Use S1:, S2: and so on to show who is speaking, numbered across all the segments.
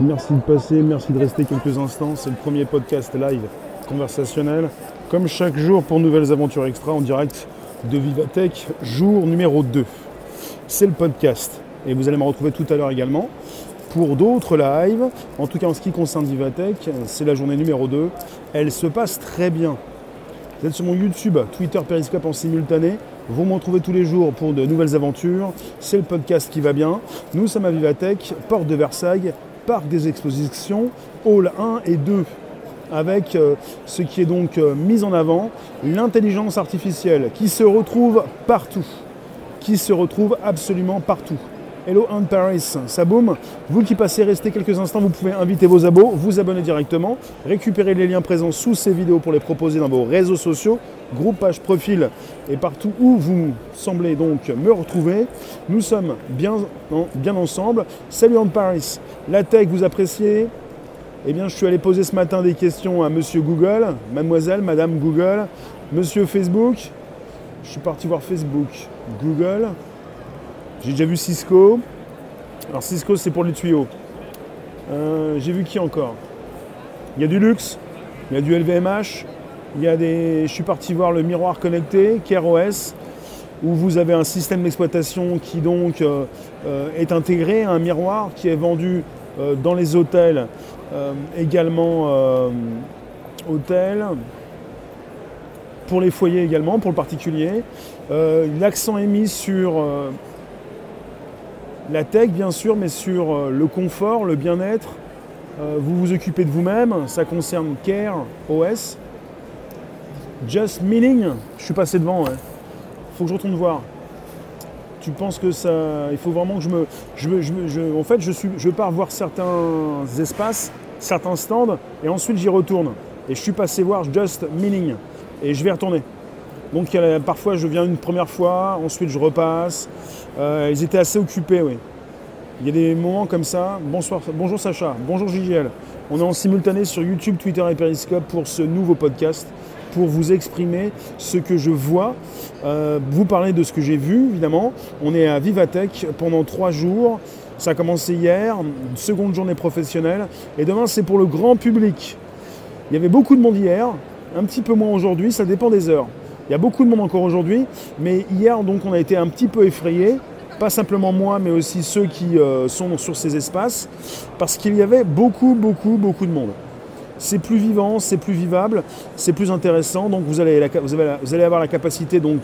S1: Merci de passer, merci de rester quelques instants. C'est le premier podcast live conversationnel. Comme chaque jour pour Nouvelles Aventures Extra en direct de Vivatech, jour numéro 2. C'est le podcast. Et vous allez me retrouver tout à l'heure également pour d'autres lives. En tout cas, en ce qui concerne Vivatech, c'est la journée numéro 2. Elle se passe très bien. Vous êtes sur mon YouTube, Twitter, Periscope en simultané. Vous me retrouvez tous les jours pour de nouvelles aventures. C'est le podcast qui va bien. Nous sommes à Vivatech, porte de Versailles, parc des expositions, hall 1 et 2, avec euh, ce qui est donc euh, mis en avant, l'intelligence artificielle, qui se retrouve partout, qui se retrouve absolument partout. Hello and Paris, ça boum. Vous qui passez, restez quelques instants, vous pouvez inviter vos abos, vous abonner directement, récupérer les liens présents sous ces vidéos pour les proposer dans vos réseaux sociaux, groupe, page, profil et partout où vous semblez donc me retrouver. Nous sommes bien, bien ensemble. Salut and Paris, la tech, vous appréciez? Eh bien, je suis allé poser ce matin des questions à monsieur Google, mademoiselle, madame Google, monsieur Facebook. Je suis parti voir Facebook, Google. J'ai déjà vu Cisco. Alors Cisco c'est pour les tuyaux. Euh, j'ai vu qui encore? Il y a du luxe, il y a du LVMH, il y a des. Je suis parti voir le miroir connecté, KROS, où vous avez un système d'exploitation qui donc euh, euh, est intégré, un miroir qui est vendu dans les hôtels, également hôtels, pour les foyers également, pour le particulier. L'accent est mis sur la tech bien sûr, mais sur euh, le confort, le bien-être. Euh, vous vous occupez de vous-même, ça concerne Care OS. Just Meaning, je suis passé devant, il faut que je retourne voir. Tu penses que ça. Il faut vraiment que je me. En fait, je, suis, je pars voir certains espaces, certains stands, et ensuite j'y retourne. Et je suis passé voir Just Meaning. Et je vais retourner. Donc parfois je viens une première fois, ensuite je repasse. Euh, ils étaient assez occupés, oui. Il y a des moments comme ça. Bonsoir, bonjour Sacha, bonjour JGL. On est en simultané sur YouTube, Twitter et Periscope pour ce nouveau podcast, pour vous exprimer ce que je vois, euh, vous parler de ce que j'ai vu, évidemment. On est à Vivatech pendant trois jours. Ça a commencé hier, seconde journée professionnelle, et demain c'est pour le grand public. Il y avait beaucoup de monde hier, un petit peu moins aujourd'hui, ça dépend des heures. Il y a beaucoup de monde encore aujourd'hui, mais hier donc on a été un petit peu effrayés, pas simplement moi, mais aussi ceux qui euh, sont sur ces espaces, parce qu'il y avait beaucoup, beaucoup, beaucoup de monde. C'est plus vivant, c'est plus vivable, c'est plus intéressant. Donc vous allez, vous, allez, avoir la capacité donc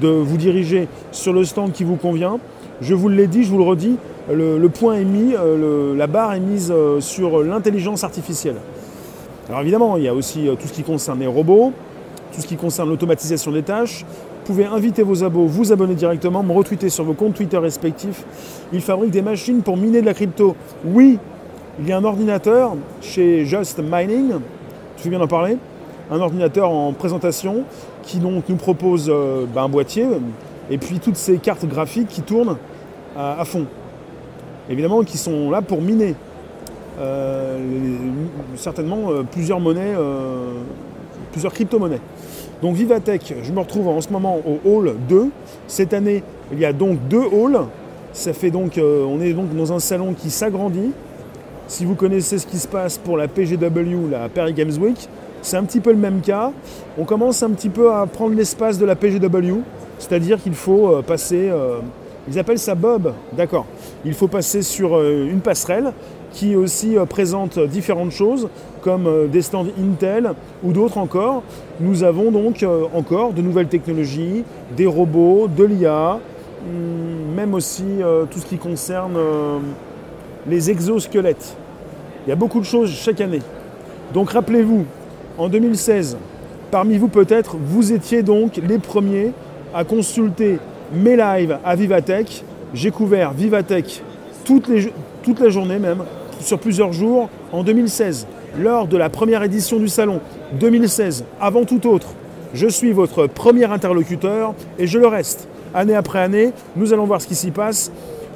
S1: de vous diriger sur le stand qui vous convient. Je vous l'ai dit, je vous le redis, le, point est mis, euh, la barre est mise euh, sur l'intelligence artificielle. Alors évidemment, il y a aussi tout ce qui concerne les robots, tout ce qui concerne l'automatisation des tâches. Vous pouvez inviter vos abos, vous abonner directement, me retweeter sur vos comptes Twitter respectifs. Ils fabriquent des machines pour miner de la crypto. Oui, il y a un ordinateur chez Just Mining, tu veux bien en parler, un ordinateur en présentation qui nous propose euh, bah, un boîtier et puis toutes ces cartes graphiques qui tournent à, fond. Évidemment, qui sont là pour miner. Euh, certainement euh, plusieurs monnaies plusieurs crypto-monnaies. Donc Vivatech, je me retrouve en ce moment au hall 2. Cette année, il y a donc deux halls. Ça fait donc, euh, on est donc dans un salon qui s'agrandit. Si vous connaissez ce qui se passe pour la PGW, la Paris Games Week, c'est un petit peu le même cas. On commence un petit peu à prendre l'espace de la PGW, c'est-à-dire qu'il faut euh, passer, euh, ils appellent ça Bob, d'accord. Il faut passer sur une passerelle qui aussi présente différentes choses comme euh, des stands Intel ou d'autres encore. Nous avons donc euh, encore de nouvelles technologies, des robots, de l'IA, hum, même aussi tout ce qui concerne les exosquelettes. Il y a beaucoup de choses chaque année. Donc rappelez-vous, en 2016, parmi vous peut-être, vous étiez donc les premiers à consulter mes lives à Vivatech. J'ai couvert Vivatech toute la journée même, sur plusieurs jours en 2016, lors de la première édition du salon 2016, avant tout autre. Je suis votre premier interlocuteur et je le reste. Année après année, nous allons voir ce qui s'y passe.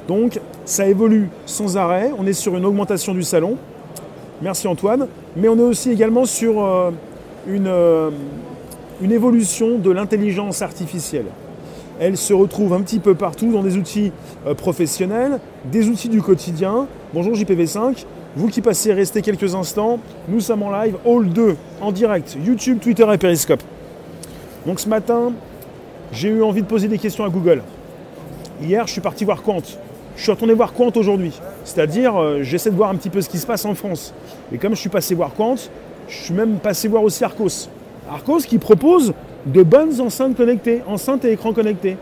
S1: Donc, ça évolue sans arrêt. On est sur une augmentation du salon. Merci Antoine. Mais on est aussi également sur euh, une, euh, une évolution de l'intelligence artificielle. Elle se retrouve un petit peu partout dans des outils euh, professionnels, des outils du quotidien. Bonjour JPV5. Vous qui passez rester quelques instants, nous sommes en live, Hall 2, en direct, YouTube, Twitter et Periscope. Donc ce matin, j'ai eu envie de poser des questions à Google. Hier, je suis parti voir Quant. Je suis retourné voir Quant aujourd'hui. C'est-à-dire, euh, j'essaie de voir un petit peu ce qui se passe en France. Et comme je suis passé voir Quant, je suis même passé voir aussi Arcos. Arcos qui propose de bonnes enceintes connectées, enceintes et écrans connectés.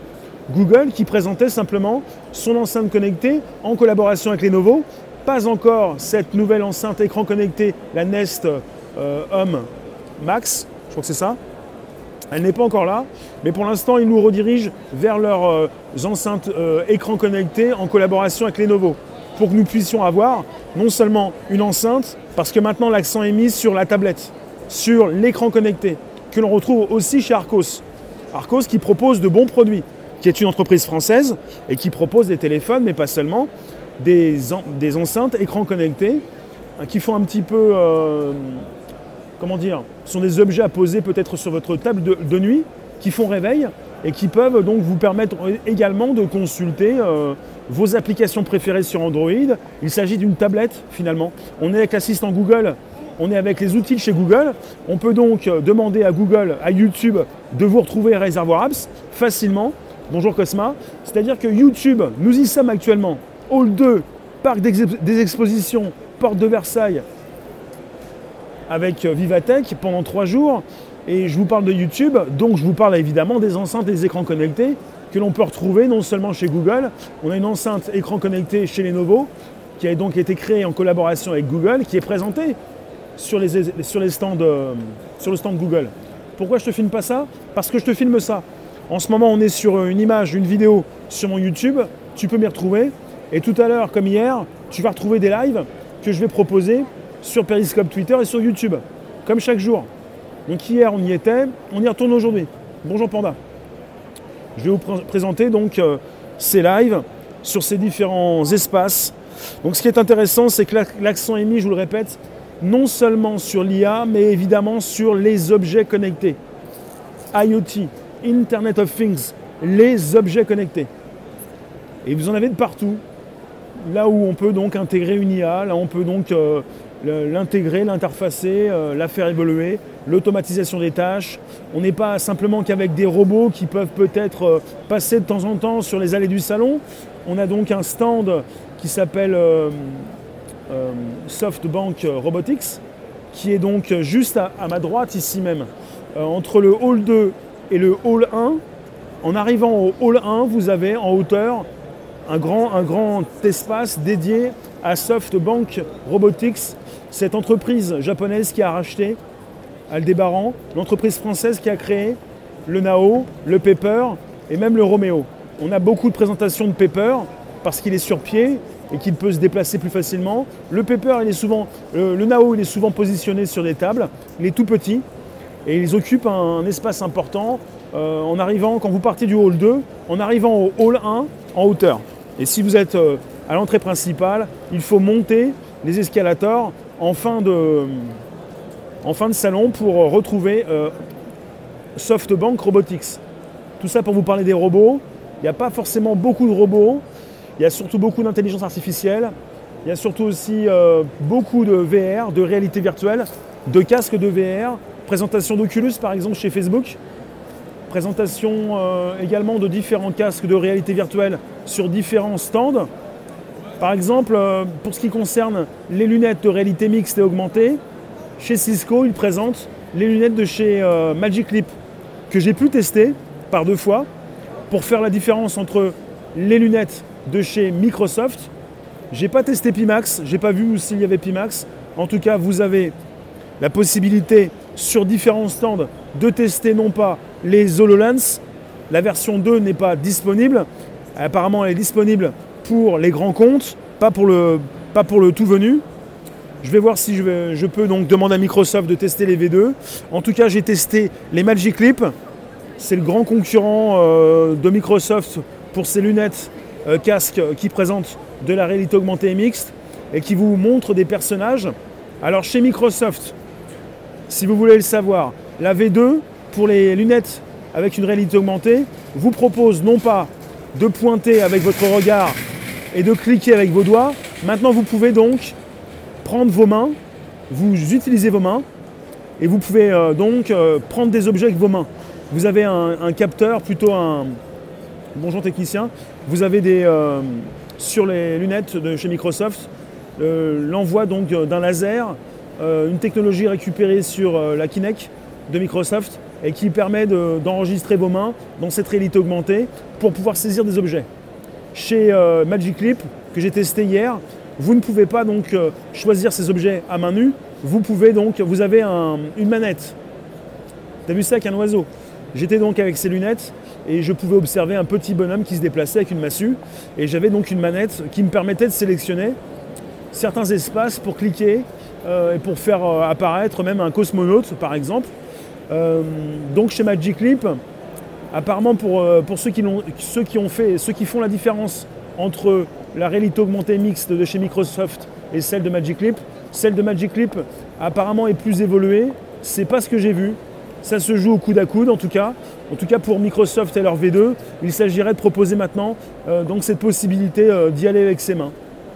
S1: Google qui présentait simplement son enceinte connectée en collaboration avec Lenovo pas encore cette nouvelle enceinte écran connecté, la Nest euh, Home Max, je crois que c'est ça. Elle n'est pas encore là, mais pour l'instant, ils nous redirigent vers leurs euh, enceintes euh, écran connecté en collaboration avec Lenovo, pour que nous puissions avoir non seulement une enceinte, parce que maintenant l'accent est mis sur la tablette, sur l'écran connecté, que l'on retrouve aussi chez Arcos. Arcos qui propose de bons produits, qui est une entreprise française et qui propose des téléphones, mais pas seulement, des, enceintes écrans connectés hein, qui font un petit peu, euh, comment dire, sont des objets à poser peut-être sur votre table de, nuit, qui font réveil et qui peuvent donc vous permettre également de consulter euh, vos applications préférées sur Android. Il s'agit d'une tablette finalement. On est avec l'assistant Google, on est avec les outils chez Google. On peut donc demander à Google, à YouTube, de vous retrouver Réservoir Apps facilement. Bonjour Cosma. C'est-à-dire que YouTube, nous y sommes actuellement. Hall 2, parc des expositions, porte de Versailles, avec euh, Vivatech pendant trois jours. Et je vous parle de YouTube, donc je vous parle évidemment des enceintes et des écrans connectés que l'on peut retrouver non seulement chez Google, on a une enceinte écran connecté chez Lenovo qui a donc été créée en collaboration avec Google, qui est présentée sur, les, stands, euh, sur le stand Google. Pourquoi je te filme pas ça? Parce que je te filme ça. En ce moment, on est sur une image, une vidéo sur mon YouTube. Tu peux m'y retrouver. Et tout à l'heure, comme hier, tu vas retrouver des lives que je vais proposer sur Periscope Twitter et sur YouTube, comme chaque jour. Donc hier, on y était, on y retourne aujourd'hui. Bonjour Panda. Je vais vous présenter donc euh, ces lives sur ces différents espaces. Donc ce qui est intéressant, c'est que l'accent est mis, je vous le répète, non seulement sur l'IA, mais évidemment sur les objets connectés. IoT, Internet of Things, les objets connectés. Et vous en avez de partout là où on peut donc intégrer une IA, là on peut donc euh, l'intégrer, l'interfacer, euh, la faire évoluer, l'automatisation des tâches. On n'est pas simplement qu'avec des robots qui peuvent peut-être euh, passer de temps en temps sur les allées du salon. On a donc un stand qui s'appelle SoftBank Robotics, qui est donc juste à ma droite ici même, entre le hall 2 et le hall 1. En arrivant au hall 1, vous avez en hauteur un grand, espace dédié à SoftBank Robotics, cette entreprise japonaise qui a racheté Aldébaran, l'entreprise française qui a créé le Nao, le Pepper et même le Romeo. On a beaucoup de présentations de Pepper parce qu'il est sur pied et qu'il peut se déplacer plus facilement. Le Pepper, est souvent, le, Nao, il est souvent positionné sur des tables. Il est tout petit et ils occupent un, espace important euh, en arrivant, quand vous partez du hall 2, en arrivant au hall 1 en hauteur. Et si vous êtes euh, à l'entrée principale, il faut monter les escalators en fin de, en fin de salon pour retrouver euh, SoftBank Robotics. Tout ça pour vous parler des robots. Il n'y a pas forcément beaucoup de robots. Il y a surtout beaucoup d'intelligence artificielle. Il y a surtout aussi euh, beaucoup de VR, de réalité virtuelle, de casques de VR, présentation d'Oculus par exemple chez Facebook, présentation également de différents casques de réalité virtuelle sur différents stands. Par exemple, euh, pour ce qui concerne les lunettes de réalité mixte et augmentée, chez Cisco, ils présentent les lunettes de chez euh, Magic Leap que j'ai pu tester par deux fois pour faire la différence entre les lunettes de chez Microsoft. J'ai pas testé Pimax, j'ai pas vu s'il y avait Pimax. En tout cas, vous avez la possibilité sur différents stands de tester non pas les HoloLens, la version 2 n'est pas disponible, Apparemment, elle est disponible pour les grands comptes, pas pour le, tout venu. Je vais voir si je, peux donc demander à Microsoft de tester les V2. En tout cas, j'ai testé les Magic Leap. C'est le grand concurrent euh, de Microsoft pour ces lunettes euh, casques qui présentent de la réalité augmentée et mixte et qui vous montrent des personnages. Alors chez Microsoft, si vous voulez le savoir, la V2 pour les lunettes avec une réalité augmentée vous propose non pas de pointer avec votre regard et de cliquer avec vos doigts. Maintenant, vous pouvez donc prendre vos mains, vous utilisez vos mains, et vous pouvez euh, donc euh, prendre des objets avec vos mains. Vous avez un, capteur, plutôt un... Bonjour technicien. Vous avez des... Euh, sur les lunettes de chez Microsoft, l'envoi donc d'un laser, une technologie récupérée sur la Kinect de Microsoft et qui permet d'enregistrer vos mains dans cette réalité augmentée pour pouvoir saisir des objets. Chez Magic Leap, que j'ai testé hier, vous ne pouvez pas donc choisir ces objets à main nue, vous pouvez donc, vous avez une manette. T'as vu ça avec un oiseau? J'étais donc avec ces lunettes et je pouvais observer un petit bonhomme qui se déplaçait avec une massue. Et j'avais donc une manette qui me permettait de sélectionner certains espaces pour cliquer euh, et pour faire euh, apparaître même un cosmonaute par exemple. Euh, donc chez Magic Leap, apparemment pour, pour ceux, qui ceux qui ont fait, ceux qui font la différence entre la réalité augmentée mixte de chez Microsoft et celle de Magic Leap, celle de Magic Leap apparemment est plus évoluée. C'est pas ce que j'ai vu. Ça se joue au coude à coude en tout cas. En tout cas pour Microsoft et leur V2, il s'agirait de proposer maintenant euh, donc cette possibilité euh, d'y aller avec ses mains.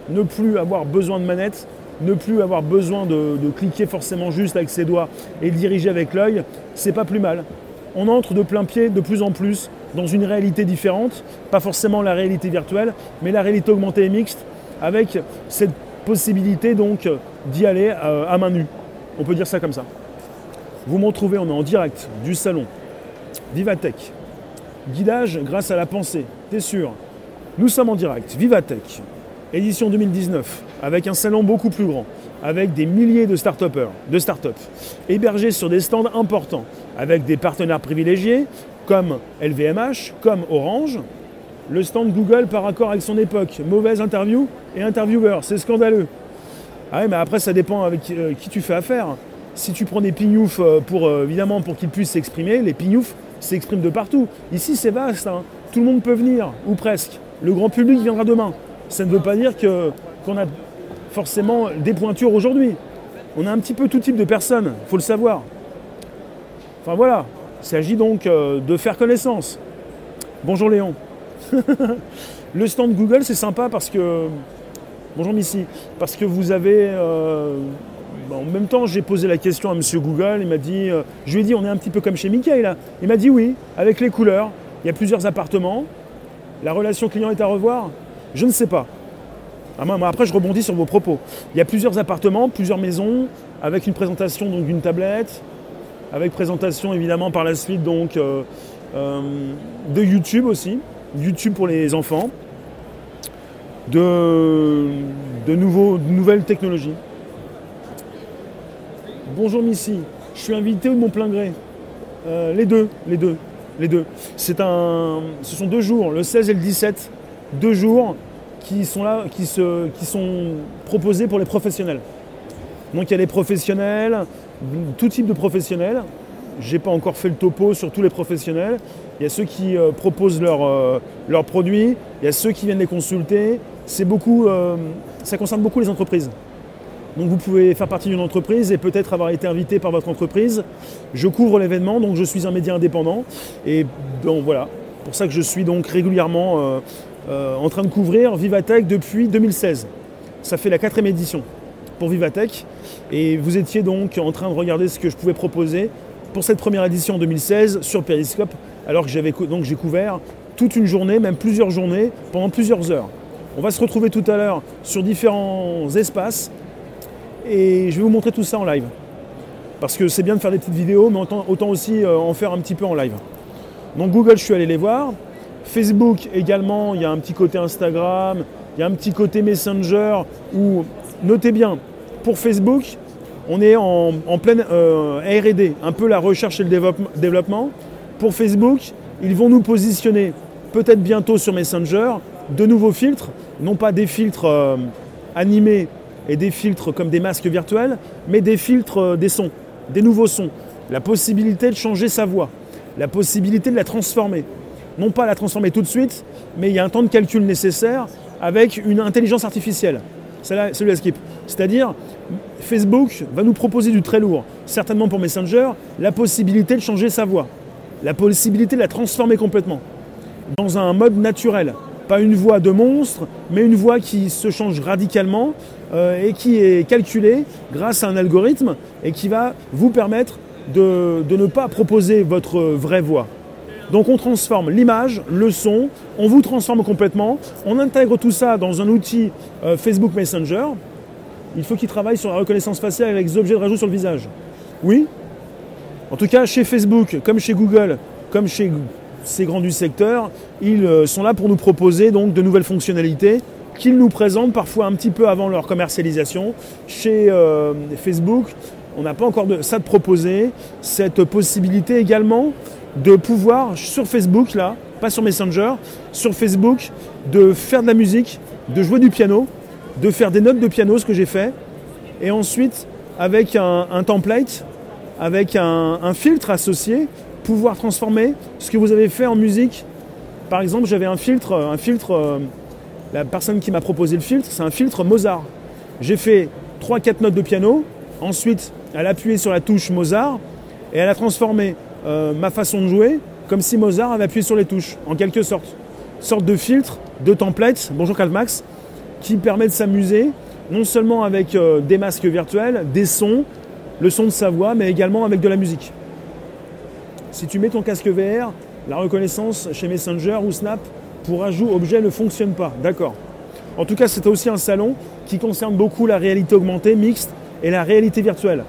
S1: Ne plus avoir besoin de manette, ne plus avoir besoin de, cliquer forcément juste avec ses doigts et diriger avec l'œil, c'est pas plus mal. On entre de plein pied de plus en plus dans une réalité différente, pas forcément la réalité virtuelle, mais la réalité augmentée et mixte, avec cette possibilité donc d'y aller euh, à main nue. On peut dire ça comme ça. Vous me retrouvez, on est en direct du salon Vivatech. Guidage grâce à la pensée, t'es sûr? Nous sommes en direct, Vivatech, édition 2019, avec un salon beaucoup plus grand, avec des milliers de start de start-up, hébergés sur des stands importants, avec des partenaires privilégiés comme LVMH, comme Orange, le stand Google par accord avec son époque. Mauvaise interview et intervieweur, c'est scandaleux. Ah mais après, ça dépend avec euh, qui tu fais affaire. Si tu prends des pignoufs euh, pour, euh, évidemment, pour qu'ils puissent s'exprimer, les pignoufs s'expriment de partout. Ici, c'est vaste. Hein. Tout le monde peut venir, ou presque. Le grand public viendra demain. Ça ne veut pas dire que, qu'on a forcément des pointures aujourd'hui. On a un petit peu tout type de personnes, il faut le savoir. Enfin voilà, il s'agit donc de faire connaissance. Bonjour Léon. le stand Google, c'est sympa parce que. Bonjour Missy. Parce que vous avez. Euh, en même temps, j'ai posé la question à monsieur Google. Il m'a dit. Euh, je lui ai dit, on est un petit peu comme chez Mickey là. Il m'a dit oui, avec les couleurs. Il y a plusieurs appartements. La relation client est à revoir Je ne sais pas. Ah, après, je rebondis sur vos propos. Il y a plusieurs appartements, plusieurs maisons, avec une présentation donc d'une tablette, avec présentation évidemment par la suite donc euh, de YouTube aussi. YouTube pour les enfants, de, de, nouveaux, nouvelles technologies. Bonjour Missy, je suis invité ou de mon plein gré euh, Les deux, les deux, les deux. Un, ce sont deux jours, le 16 et le 17, deux jours qui sont là, qui, se, sont proposés pour les professionnels. Donc il y a les professionnels, tout type de professionnels, je n'ai pas encore fait le topo sur tous les professionnels. Il y a ceux qui euh, proposent euh, leurs produits, il y a ceux qui viennent les consulter. Euh, ça concerne beaucoup les entreprises. Donc vous pouvez faire partie d'une entreprise et peut-être avoir été invité par votre entreprise. Je couvre l'événement, donc je suis un média indépendant. Et bon voilà, pour ça que je suis donc régulièrement en train de couvrir Vivatech depuis 2016. Ça fait la quatrième édition pour Vivatech. Et vous étiez donc en train de regarder ce que je pouvais proposer pour cette première édition 2016 sur Periscope, alors que j'avais donc j'ai couvert toute une journée, même plusieurs journées, pendant plusieurs heures. On va se retrouver tout à l'heure sur différents espaces et je vais vous montrer tout ça en live. Parce que c'est bien de faire des petites vidéos, mais autant, aussi euh, en faire un petit peu en live. Donc Google, je suis allé les voir. Facebook également, il y a un petit côté Instagram, il y a un petit côté Messenger où, notez bien, pour Facebook, on est en, pleine euh, RD, un peu la recherche et le développement. Pour Facebook, ils vont nous positionner peut-être bientôt sur Messenger de nouveaux filtres, non pas des filtres euh, animés et des filtres comme des masques virtuels, mais des filtres euh, des sons, des nouveaux sons. La possibilité de changer sa voix, la possibilité de la transformer. Non pas la transformer tout de suite, mais il y a un temps de calcul nécessaire avec une intelligence artificielle. C'est celui-là skip. C'est-à-dire, Facebook va nous proposer du très lourd, certainement pour Messenger, la possibilité de changer sa voix, la possibilité de la transformer complètement, dans un mode naturel. Pas une voix de monstre, mais une voix qui se change radicalement euh, et qui est calculé grâce à un algorithme et qui va vous permettre de, ne pas proposer votre vraie voix. Donc on transforme l'image, le son, on vous transforme complètement, on intègre tout ça dans un outil euh, Facebook Messenger. Il faut qu'il travaille sur la reconnaissance faciale avec des objets de rajout sur le visage. Oui En tout cas, chez Facebook, comme chez Google, comme chez ces grands du secteur, ils euh, sont là pour nous proposer donc de nouvelles fonctionnalités qu'ils nous présentent parfois un petit peu avant leur commercialisation. Chez euh, Facebook, on n'a pas encore ça de proposer, cette possibilité également de pouvoir sur Facebook, là, pas sur Messenger, sur Facebook, de faire de la musique, de jouer du piano, de faire des notes de piano, ce que j'ai fait, et ensuite, avec un, template, avec un, filtre associé, pouvoir transformer ce que vous avez fait en musique. Par exemple, j'avais un filtre, un filtre, euh, la personne qui m'a proposé le filtre, c'est un filtre Mozart. J'ai fait 3-4 notes de piano, ensuite elle a appuyé sur la touche Mozart et elle a transformé euh, ma façon de jouer comme si Mozart avait appuyé sur les touches, en quelque sorte. Sorte de filtre, de template, bonjour Karl Max, qui permet de s'amuser non seulement avec euh, des masques virtuels, des sons, le son de sa voix, mais également avec de la musique. Si tu mets ton casque VR, la reconnaissance chez Messenger ou Snap pour ajout objet ne fonctionne pas. D'accord. En tout cas, c'est aussi un salon qui concerne beaucoup la réalité augmentée, mixte et la réalité virtuelle.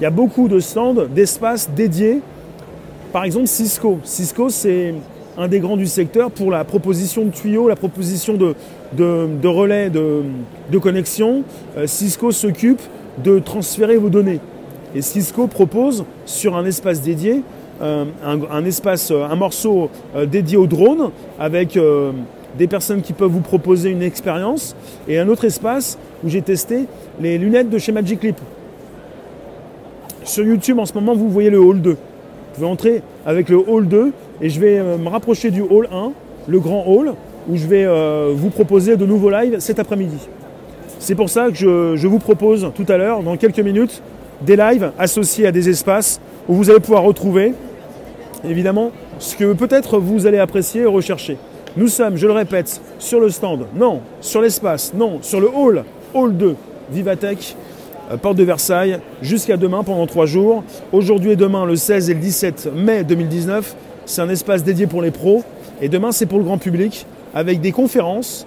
S1: Il y a beaucoup de stands, d'espaces dédiés. Par exemple, Cisco. Cisco, c'est un des grands du secteur pour la proposition de tuyaux, la proposition de, de, relais de, connexion. Euh, Cisco s'occupe de transférer vos données. Et Cisco propose sur un espace dédié euh, un, espace, un morceau euh, dédié au drone avec des personnes qui peuvent vous proposer une expérience et un autre espace où j'ai testé les lunettes de chez Magic Leap. Sur YouTube, en ce moment, vous voyez le hall 2. Vous pouvez entrer avec le hall 2 et je vais euh, me rapprocher du hall 1, le grand hall, où je vais euh, vous proposer de nouveaux lives cet après-midi. C'est pour ça que je, vous propose tout à l'heure, dans quelques minutes, des lives associés à des espaces où vous allez pouvoir retrouver, évidemment, ce que peut-être vous allez apprécier et rechercher. Nous sommes, je le répète, sur le stand, non, sur l'espace, non, sur le hall, hall 2, Vivatech, porte de Versailles, jusqu'à demain pendant trois jours. Aujourd'hui et demain, le 16 et le 17 mai 2019, c'est un espace dédié pour les pros. Et demain, c'est pour le grand public, avec des conférences,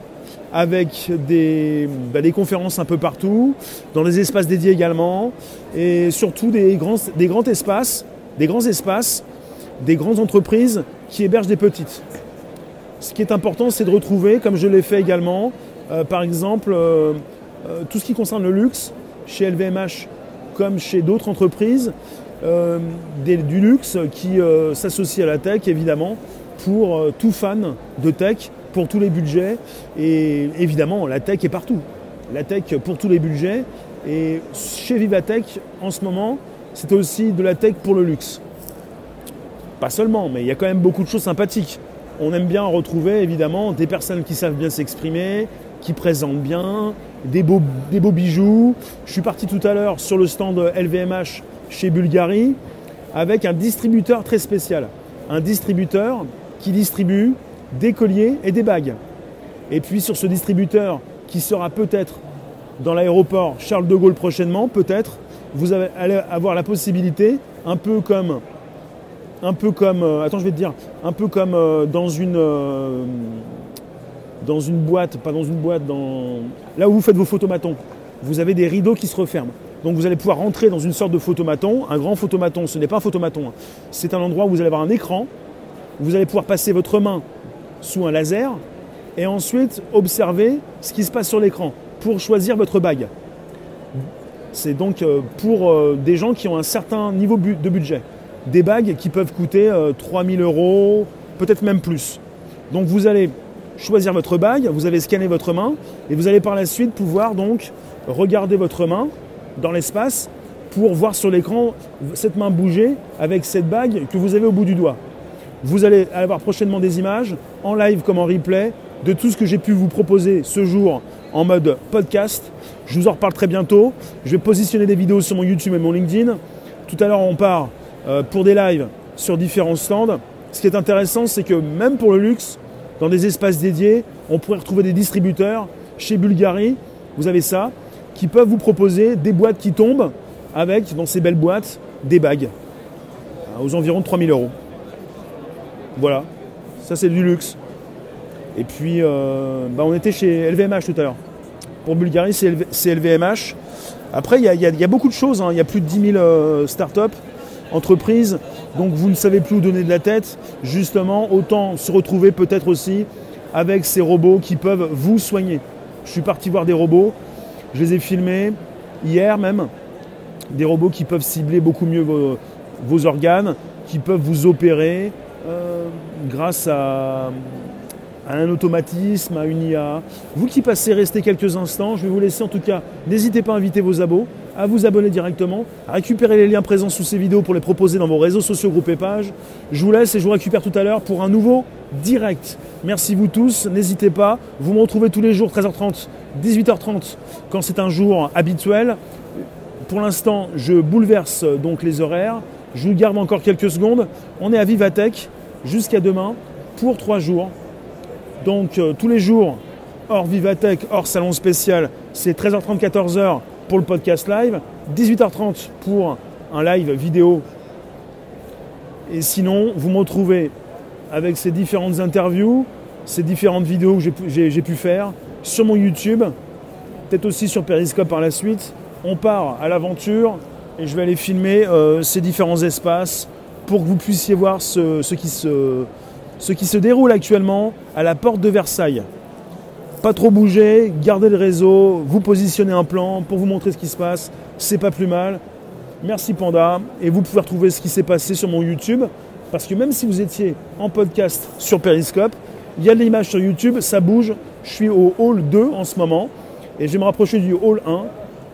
S1: avec des, bah, conférences un peu partout, dans des espaces dédiés également, et surtout des grands, des grands espaces, des grands espaces, des grandes entreprises qui hébergent des petites. Ce qui est important, c'est de retrouver, comme je l'ai fait également, euh, par exemple, euh, tout ce qui concerne le luxe, chez LVMH comme chez d'autres entreprises, euh, du luxe qui euh, s'associe à la tech évidemment pour euh, tout fan de tech, pour tous les budgets. Et évidemment, la tech est partout. La tech pour tous les budgets. Et chez Vivatech, en ce moment, c'est aussi de la tech pour le luxe. Pas seulement, mais il y a quand même beaucoup de choses sympathiques. On aime bien retrouver évidemment des personnes qui savent bien s'exprimer, qui présentent bien, des beaux, bijoux. Je suis parti tout à l'heure sur le stand LVMH chez Bulgari avec un distributeur très spécial. Un distributeur qui distribue des colliers et des bagues. Et puis sur ce distributeur qui sera peut-être dans l'aéroport Charles de Gaulle prochainement, peut-être, vous allez avoir la possibilité, un peu comme, un peu comme, euh, attends, je vais te dire, un peu comme euh, dans une, euh, dans une boîte, pas dans une boîte, là où vous faites vos photomatons, vous avez des rideaux qui se referment. Donc vous allez pouvoir rentrer dans une sorte de photomaton, un grand photomaton, ce n'est pas un photomaton, hein. c'est un endroit où vous allez avoir un écran, vous allez pouvoir passer votre main sous un laser et ensuite observer ce qui se passe sur l'écran pour choisir votre bague. C'est donc euh, pour euh, des gens qui ont un certain niveau de budget. Des bagues qui peuvent coûter 3000 euh, euros, peut-être même plus. Donc vous allez choisir votre bague, vous allez scanner votre main et vous allez par la suite pouvoir donc regarder votre main dans l'espace pour voir sur l'écran cette main bouger avec cette bague que vous avez au bout du doigt. Vous allez avoir prochainement des images en live comme en replay de tout ce que j'ai pu vous proposer ce jour en mode podcast. Je vous en reparle très bientôt. Je vais positionner des vidéos sur mon YouTube et mon LinkedIn. Tout à l'heure, on part euh, pour des lives sur différents stands. Ce qui est intéressant, c'est que même pour le luxe, dans des espaces dédiés. On pourrait retrouver des distributeurs. Chez Bulgari, vous avez ça. qui peuvent vous proposer des boîtes qui tombent avec, dans ces belles boîtes, des bagues aux environs de 3000 euros. Voilà, ça c'est du luxe. Et puis, euh, bah, on était chez LVMH tout à l'heure. Pour Bulgarie, c'est LVMH. Après, il y, a beaucoup de choses. Hein. Il y a plus de 10 000 euh, startups, entreprises. Donc, vous ne savez plus où donner de la tête. Justement, autant se retrouver peut-être aussi avec ces robots qui peuvent vous soigner. Je suis parti voir des robots. Je les ai filmés hier même. Des robots qui peuvent cibler beaucoup mieux vos, organes, qui peuvent vous opérer euh, grâce à, à un automatisme, à une IA. Vous qui passez, restez quelques instants. Je vais vous laisser en tout cas. N'hésitez pas à inviter vos abos, à vous abonner directement, à récupérer les liens présents sous ces vidéos pour les proposer dans vos réseaux sociaux, groupes et pages. Je vous laisse et je vous récupère tout à l'heure pour un nouveau direct. Merci vous tous. N'hésitez pas. Vous me retrouvez tous les jours 13h30, 18h30 quand c'est un jour habituel. Pour l'instant, je bouleverse donc les horaires. Je vous garde encore quelques secondes. On est à Vivatech jusqu'à demain pour trois jours donc euh, tous les jours, hors Vivatech, hors salon spécial, c'est 13h30, 14h pour le podcast live, 18h30 pour un live vidéo. Et sinon, vous me retrouvez avec ces différentes interviews, ces différentes vidéos que j'ai pu faire sur mon YouTube, peut-être aussi sur Periscope par la suite. On part à l'aventure et je vais aller filmer euh, ces différents espaces pour que vous puissiez voir ce qui se ce qui se déroule actuellement à la porte de Versailles. Pas trop bouger, gardez le réseau, vous positionnez un plan pour vous montrer ce qui se passe, c'est pas plus mal. Merci Panda, et vous pouvez retrouver ce qui s'est passé sur mon YouTube, parce que même si vous étiez en podcast sur Periscope, il y a de l'image sur YouTube, ça bouge. Je suis au hall 2 en ce moment, et je vais me rapprocher du hall 1,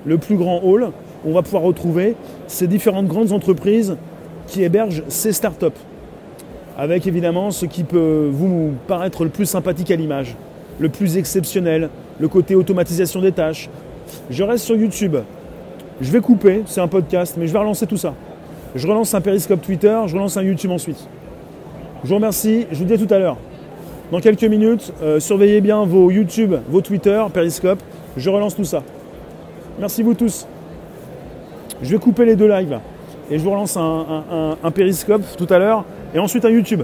S1: le plus grand hall, on va pouvoir retrouver ces différentes grandes entreprises qui hébergent ces startups. Avec évidemment ce qui peut vous paraître le plus sympathique à l'image, le plus exceptionnel, le côté automatisation des tâches. Je reste sur YouTube. Je vais couper, c'est un podcast, mais je vais relancer tout ça. Je relance un Periscope Twitter, je relance un YouTube ensuite. Je vous remercie, je vous dis tout à l'heure. Dans quelques minutes, euh, surveillez bien vos YouTube, vos Twitter, Periscope. Je relance tout ça. Merci vous tous. Je vais couper les deux lives et je vous relance un, un Periscope tout à l'heure et ensuite un YouTube.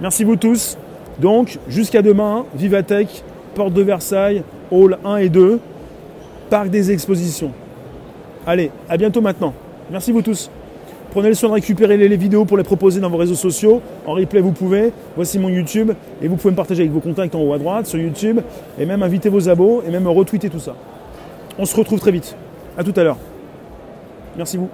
S1: Merci vous tous. Donc, jusqu'à demain, Vivatech, Porte de Versailles, Hall 1 et 2, Parc des Expositions. Allez, à bientôt maintenant. Merci vous tous. Prenez le soin de récupérer les vidéos pour les proposer dans vos réseaux sociaux. En replay, vous pouvez. Voici mon YouTube. Et vous pouvez me partager avec vos contacts en haut à droite sur YouTube. Et même inviter vos abos et même retweeter tout ça. On se retrouve très vite. À tout à l'heure. Merci vous.